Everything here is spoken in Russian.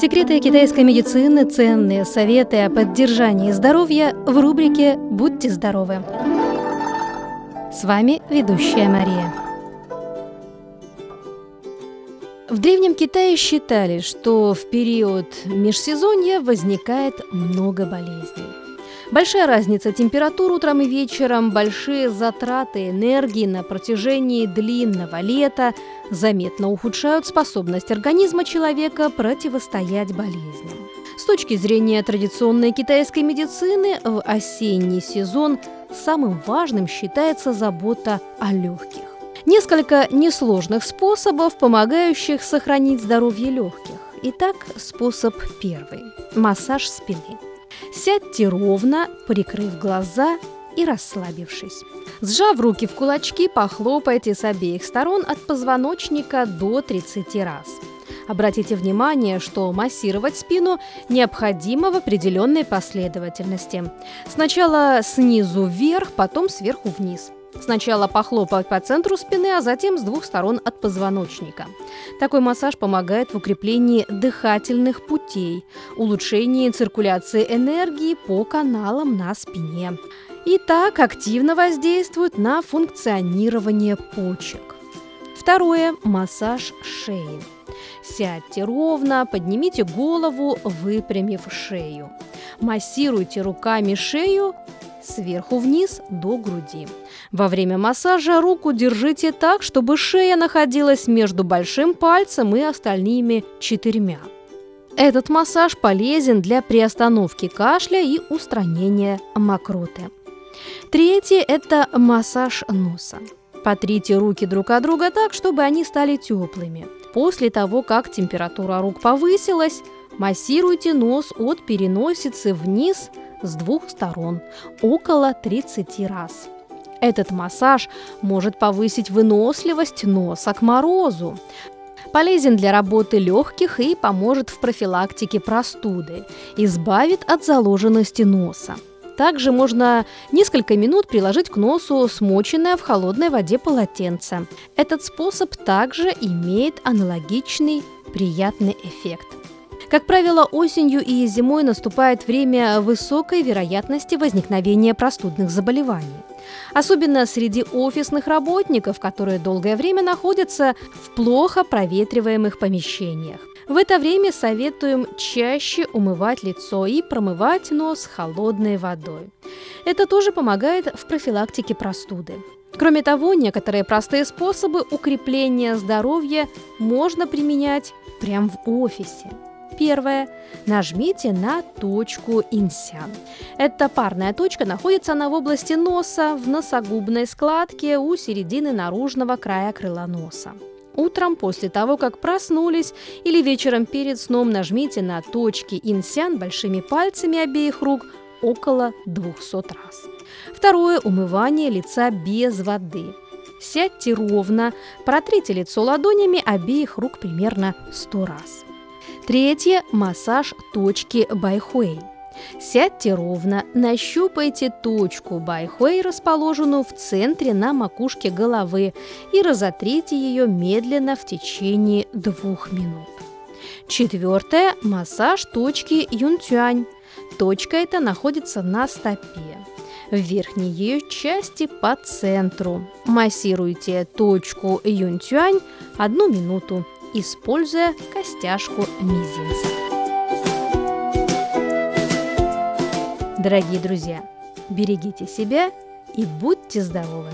Секреты китайской медицины, ценные советы о поддержании здоровья в рубрике «Будьте здоровы». С вами ведущая Мария. В Древнем Китае считали, что в период межсезонья возникает много болезней. Большая разница температур утром и вечером, большие затраты энергии на протяжении длинного лета заметно ухудшают способность организма человека противостоять болезням. С точки зрения традиционной китайской медицины, в осенний сезон самым важным считается забота о легких. Несколько несложных способов, помогающих сохранить здоровье легких. Итак, способ первый – массаж спины. Сядьте ровно, прикрыв глаза и расслабившись. Сжав руки в кулачки, похлопайте с обеих сторон от позвоночника до 30 раз. Обратите внимание, что массировать спину необходимо в определенной последовательности. Сначала снизу вверх, потом сверху вниз – Сначала похлопать по центру спины, а затем с двух сторон от позвоночника. Такой массаж помогает в укреплении дыхательных путей, улучшении циркуляции энергии по каналам на спине. И так активно воздействует на функционирование почек. Второе – массаж шеи. Сядьте ровно, поднимите голову, выпрямив шею. Массируйте руками шею сверху вниз до груди. Во время массажа руку держите так, чтобы шея находилась между большим пальцем и остальными четырьмя. Этот массаж полезен для приостановки кашля и устранения мокроты. Третье – это массаж носа. Потрите руки друг от друга так, чтобы они стали теплыми. После того, как температура рук повысилась, массируйте нос от переносицы вниз с двух сторон, около 30 раз. Этот массаж может повысить выносливость носа к морозу, полезен для работы легких и поможет в профилактике простуды, избавит от заложенности носа. Также можно несколько минут приложить к носу смоченное в холодной воде полотенце. Этот способ также имеет аналогичный приятный эффект. Как правило, осенью и зимой наступает время высокой вероятности возникновения простудных заболеваний. Особенно среди офисных работников, которые долгое время находятся в плохо проветриваемых помещениях. В это время советуем чаще умывать лицо и промывать нос холодной водой. Это тоже помогает в профилактике простуды. Кроме того, некоторые простые способы укрепления здоровья можно применять прямо в офисе. Первое. Нажмите на точку инсян. Эта парная точка находится она в области носа, в носогубной складке у середины наружного края крыла носа. Утром, после того, как проснулись, или вечером перед сном нажмите на точки инсян большими пальцами обеих рук около 200 раз. Второе – умывание лица без воды. Сядьте ровно, протрите лицо ладонями обеих рук примерно 100 раз. Третье – массаж точки Байхуэй. Сядьте ровно, нащупайте точку Байхуэй, расположенную в центре на макушке головы, и разотрите ее медленно в течение двух минут. Четвертое – массаж точки Юнтюань. Точка эта находится на стопе. В верхней ее части по центру. Массируйте точку Юнтюань одну минуту используя костяшку мизинца. Дорогие друзья, берегите себя и будьте здоровы!